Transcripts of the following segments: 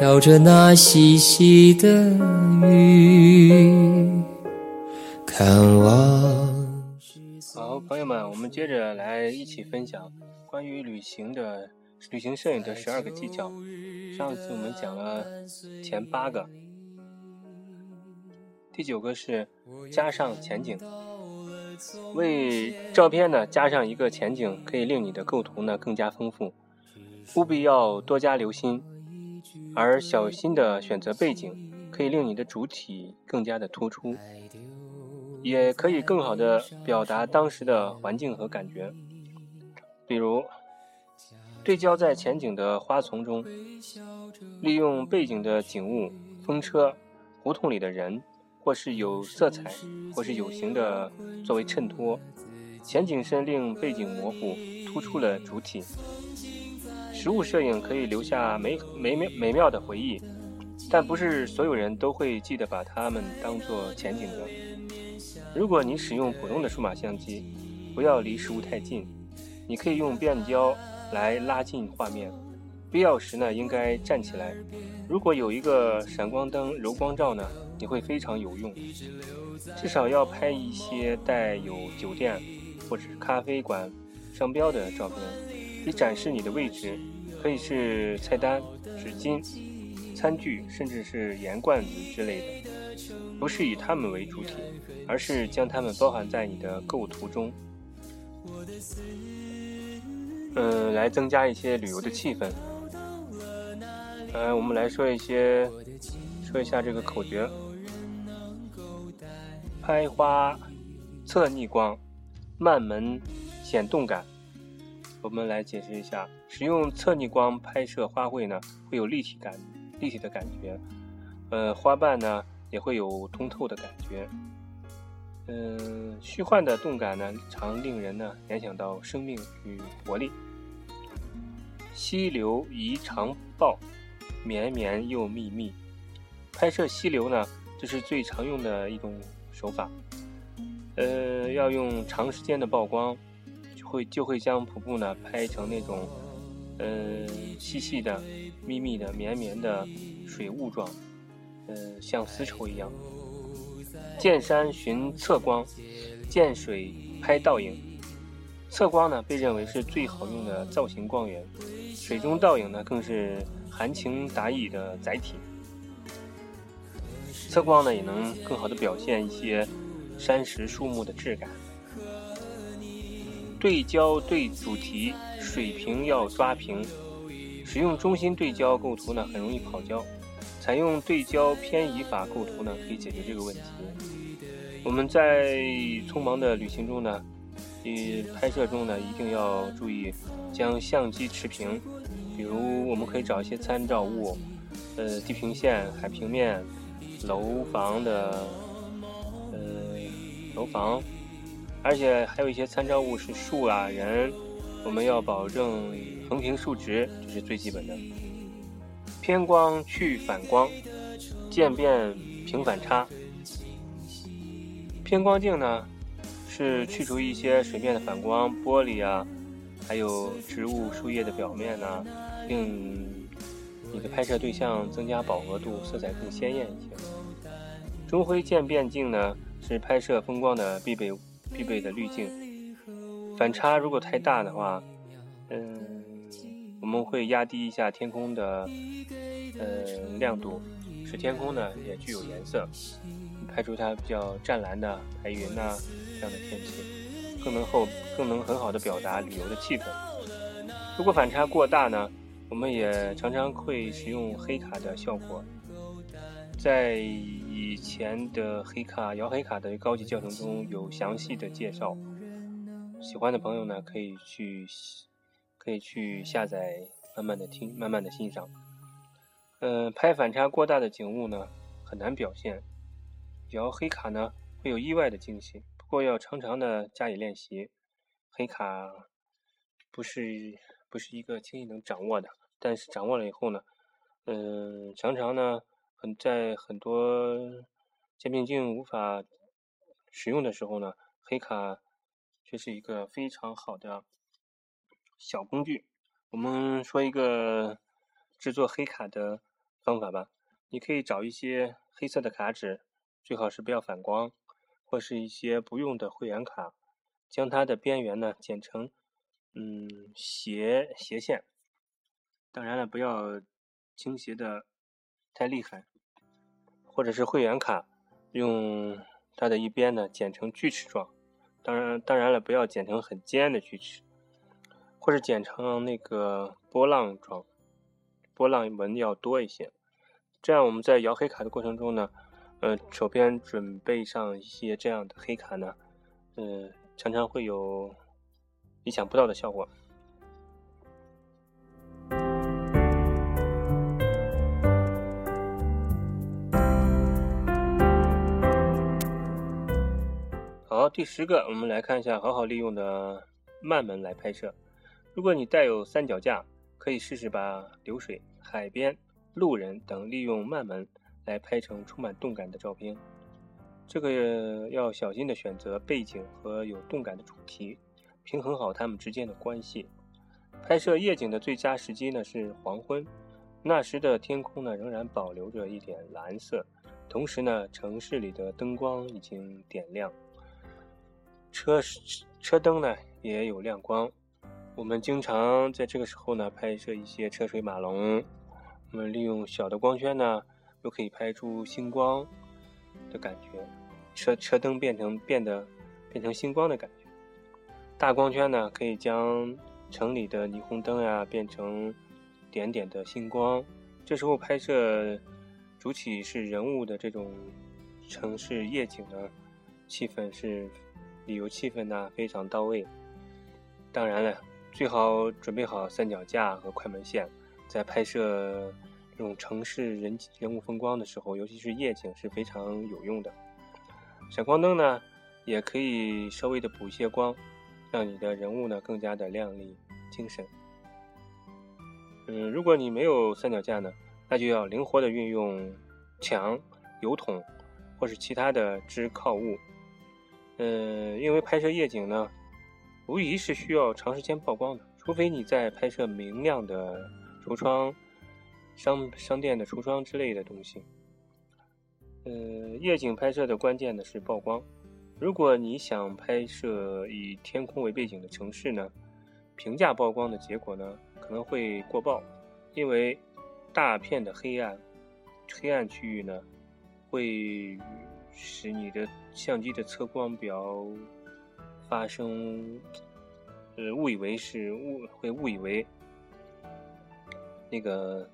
飘着那细细的雨，看往好，朋友们，我们接着来一起分享关于旅行的旅行摄影的十二个技巧。上次我们讲了前八个，第九个是加上前景。为照片呢加上一个前景，可以令你的构图呢更加丰富，务必要多加留心。而小心的选择背景，可以令你的主体更加的突出，也可以更好的表达当时的环境和感觉。比如，对焦在前景的花丛中，利用背景的景物、风车、胡同里的人。或是有色彩，或是有形的作为衬托，前景深令背景模糊，突出了主体。实物摄影可以留下美美妙美妙的回忆，但不是所有人都会记得把它们当做前景的。如果你使用普通的数码相机，不要离实物太近，你可以用变焦来拉近画面。必要时呢，应该站起来。如果有一个闪光灯柔光罩呢？你会非常有用，至少要拍一些带有酒店或者咖啡馆商标的照片，以展示你的位置。可以是菜单、纸巾、餐具，甚至是盐罐子之类的。不是以它们为主体，而是将它们包含在你的构图中。嗯，来增加一些旅游的气氛。呃，我们来说一些，说一下这个口诀。拍花侧逆光，慢门显动感。我们来解释一下，使用侧逆光拍摄花卉呢，会有立体感、立体的感觉。呃，花瓣呢也会有通透的感觉。嗯，虚幻的动感呢，常令人呢联想到生命与活力。溪流宜长抱，绵绵又密密。拍摄溪流呢，这是最常用的一种。手法，呃，要用长时间的曝光，会就会将瀑布呢拍成那种，呃，细细的、密密的、绵绵的水雾状，呃，像丝绸一样。见山寻侧光，见水拍倒影。侧光呢被认为是最好用的造型光源，水中倒影呢更是含情达意的载体。侧光呢，也能更好的表现一些山石树木的质感。对焦对主题，水平要抓平。使用中心对焦构图呢，很容易跑焦。采用对焦偏移法构图呢，可以解决这个问题。我们在匆忙的旅行中呢，与拍摄中呢，一定要注意将相机持平。比如，我们可以找一些参照物，呃，地平线、海平面。楼房的，呃，楼房，而且还有一些参照物是树啊、人，我们要保证横平竖直，这是最基本的。偏光去反光，渐变平反差。偏光镜呢，是去除一些水面的反光，玻璃啊，还有植物树叶的表面呢，令。你的拍摄对象增加饱和度，色彩更鲜艳一些。中灰渐变镜呢，是拍摄风光的必备物必备的滤镜。反差如果太大的话，嗯，我们会压低一下天空的呃亮度，使天空呢也具有颜色，拍出它比较湛蓝的白云呐这样的天气，更能后更能很好的表达旅游的气氛。如果反差过大呢？我们也常常会使用黑卡的效果，在以前的黑卡摇黑卡的高级教程中有详细的介绍，喜欢的朋友呢可以去可以去下载，慢慢的听，慢慢的欣赏。嗯，拍反差过大的景物呢很难表现，摇黑卡呢会有意外的惊喜，不过要常常的加以练习，黑卡不是不是一个轻易能掌握的。但是掌握了以后呢，嗯，常常呢，很在很多渐变镜无法使用的时候呢，黑卡却是一个非常好的小工具。我们说一个制作黑卡的方法吧。你可以找一些黑色的卡纸，最好是不要反光，或是一些不用的会员卡，将它的边缘呢剪成嗯斜斜线。当然了，不要倾斜的太厉害，或者是会员卡，用它的一边呢剪成锯齿状。当然，当然了，不要剪成很尖的锯齿，或者剪成那个波浪状，波浪纹要多一些。这样我们在摇黑卡的过程中呢，呃，手边准备上一些这样的黑卡呢，呃，常常会有意想不到的效果。好，第十个，我们来看一下好好利用的慢门来拍摄。如果你带有三脚架，可以试试把流水、海边。路人等利用慢门来拍成充满动感的照片，这个要小心的选择背景和有动感的主题，平衡好它们之间的关系。拍摄夜景的最佳时机呢是黄昏，那时的天空呢仍然保留着一点蓝色，同时呢城市里的灯光已经点亮，车车灯呢也有亮光。我们经常在这个时候呢拍摄一些车水马龙。我们利用小的光圈呢，又可以拍出星光的感觉，车车灯变成变得变成星光的感觉。大光圈呢，可以将城里的霓虹灯呀变成点点的星光。这时候拍摄主体是人物的这种城市夜景呢，气氛是旅游气氛呢非常到位。当然了，最好准备好三脚架和快门线。在拍摄这种城市人人物风光的时候，尤其是夜景是非常有用的。闪光灯呢，也可以稍微的补一些光，让你的人物呢更加的亮丽精神。嗯，如果你没有三脚架呢，那就要灵活的运用墙、油桶或是其他的支靠物。呃，因为拍摄夜景呢，无疑是需要长时间曝光的，除非你在拍摄明亮的。橱窗、商商店的橱窗之类的东西。呃，夜景拍摄的关键呢是曝光。如果你想拍摄以天空为背景的城市呢，平价曝光的结果呢可能会过曝，因为大片的黑暗、黑暗区域呢会使你的相机的测光表发生，呃，误以为是误会误以为。那个，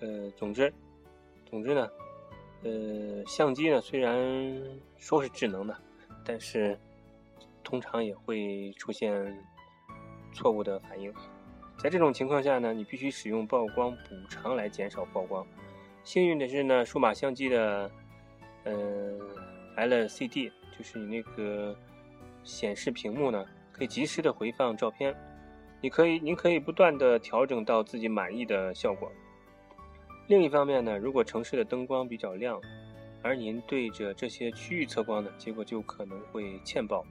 呃，总之，总之呢，呃，相机呢虽然说是智能的，但是通常也会出现错误的反应。在这种情况下呢，你必须使用曝光补偿来减少曝光。幸运的是呢，数码相机的，嗯，LCD 就是你那个显示屏幕呢，可以及时的回放照片。你可以，您可以不断的调整到自己满意的效果。另一方面呢，如果城市的灯光比较亮，而您对着这些区域测光呢，结果就可能会欠曝。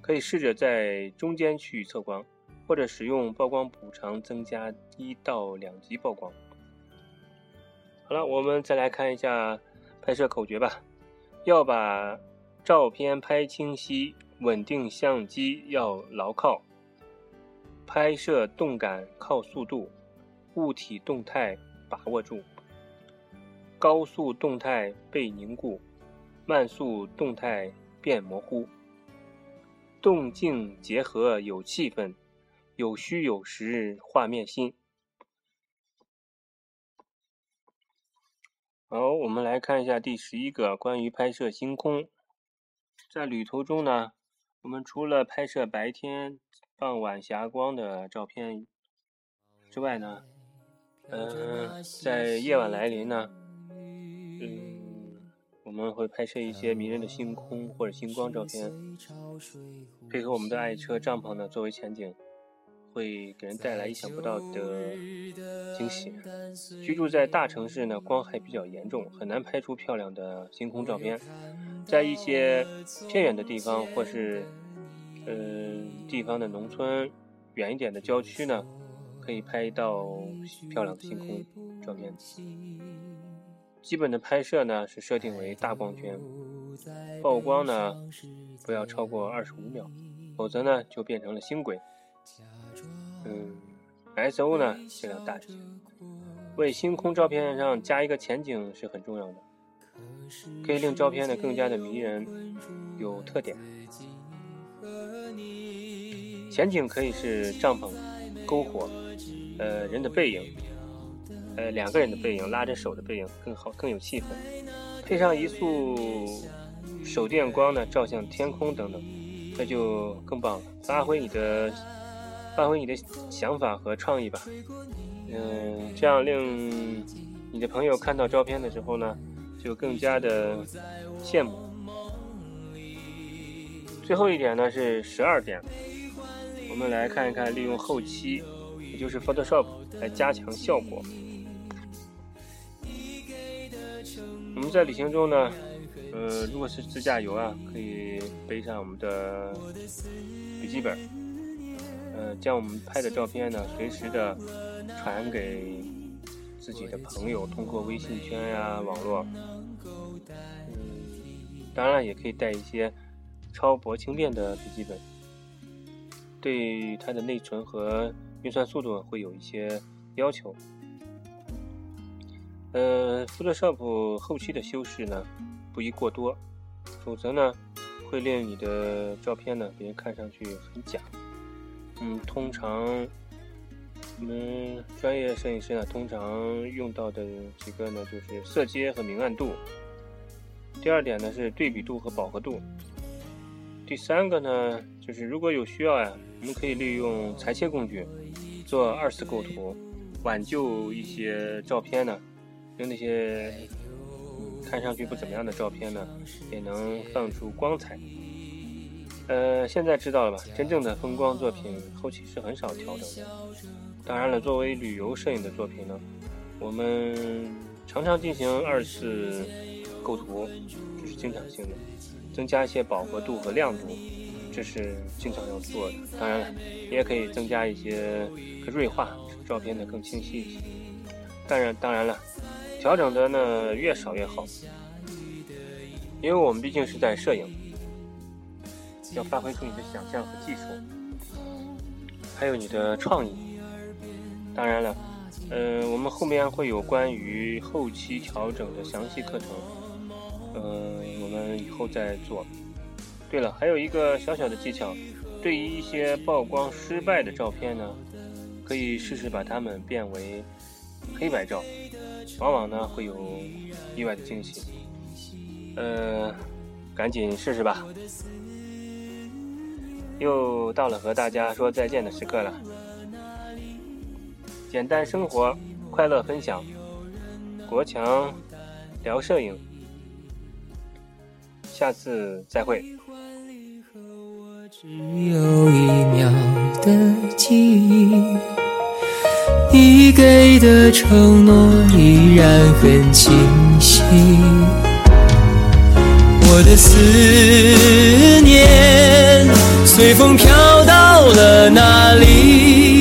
可以试着在中间区域测光，或者使用曝光补偿增加一到两级曝光。好了，我们再来看一下拍摄口诀吧。要把照片拍清晰，稳定相机要牢靠。拍摄动感靠速度，物体动态把握住，高速动态被凝固，慢速动态变模糊，动静结合有气氛，有虚有实画面新。好，我们来看一下第十一个关于拍摄星空。在旅途中呢，我们除了拍摄白天。傍晚霞光的照片之外呢，嗯，在夜晚来临呢，嗯，我们会拍摄一些迷人的星空或者星光照片，配合我们的爱车帐篷呢作为前景，会给人带来意想不到的惊喜。居住在大城市呢，光害比较严重，很难拍出漂亮的星空照片。在一些偏远的地方或是。嗯，地方的农村，远一点的郊区呢，可以拍到漂亮的星空照片。基本的拍摄呢是设定为大光圈，曝光呢不要超过二十五秒，否则呢就变成了星轨。嗯，S O 呢尽量大一些。为星空照片上加一个前景是很重要的，可以令照片呢更加的迷人，有特点。前景可以是帐篷、篝火，呃，人的背影。呃，两个人的背影，拉着手的背影更好，更有气氛。配上一束手电光呢，照向天空等等，那就更棒了。发挥你的，发挥你的想法和创意吧。嗯，这样令你的朋友看到照片的时候呢，就更加的羡慕。最后一点呢是十二点，我们来看一看利用后期，也就是 Photoshop 来加强效果。我们在旅行中呢，呃，如果是自驾游啊，可以背上我们的笔记本，呃，将我们拍的照片呢，随时的传给自己的朋友，通过微信圈呀、网络。嗯，当然，也可以带一些超薄轻便的笔记本，对它的内存和运算速度会有一些要求。呃，Photoshop 后期的修饰呢，不宜过多，否则呢，会令你的照片呢，别人看上去很假。嗯，通常我们专业摄影师呢，通常用到的几个呢，就是色阶和明暗度。第二点呢，是对比度和饱和度。第三个呢，就是如果有需要呀，我们可以利用裁切工具做二次构图，挽救一些照片呢。用那些看上去不怎么样的照片呢，也能放出光彩。呃，现在知道了吧？真正的风光作品后期是很少调整的。当然了，作为旅游摄影的作品呢，我们常常进行二次构图，这是经常性的，增加一些饱和度和亮度，这是经常要做的。当然了，也可以增加一些锐化，使照片呢更清晰一些。当然，当然了。调整的呢越少越好，因为我们毕竟是在摄影，要发挥出你的想象和技术，还有你的创意。当然了，呃，我们后面会有关于后期调整的详细课程，呃，我们以后再做。对了，还有一个小小的技巧，对于一些曝光失败的照片呢，可以试试把它们变为黑白照。往往呢会有意外的惊喜，呃，赶紧试试吧。又到了和大家说再见的时刻了。简单生活，快乐分享，国强聊摄影，下次再会。只有一秒的记忆。你给的承诺依然很清晰，我的思念随风飘到了哪里？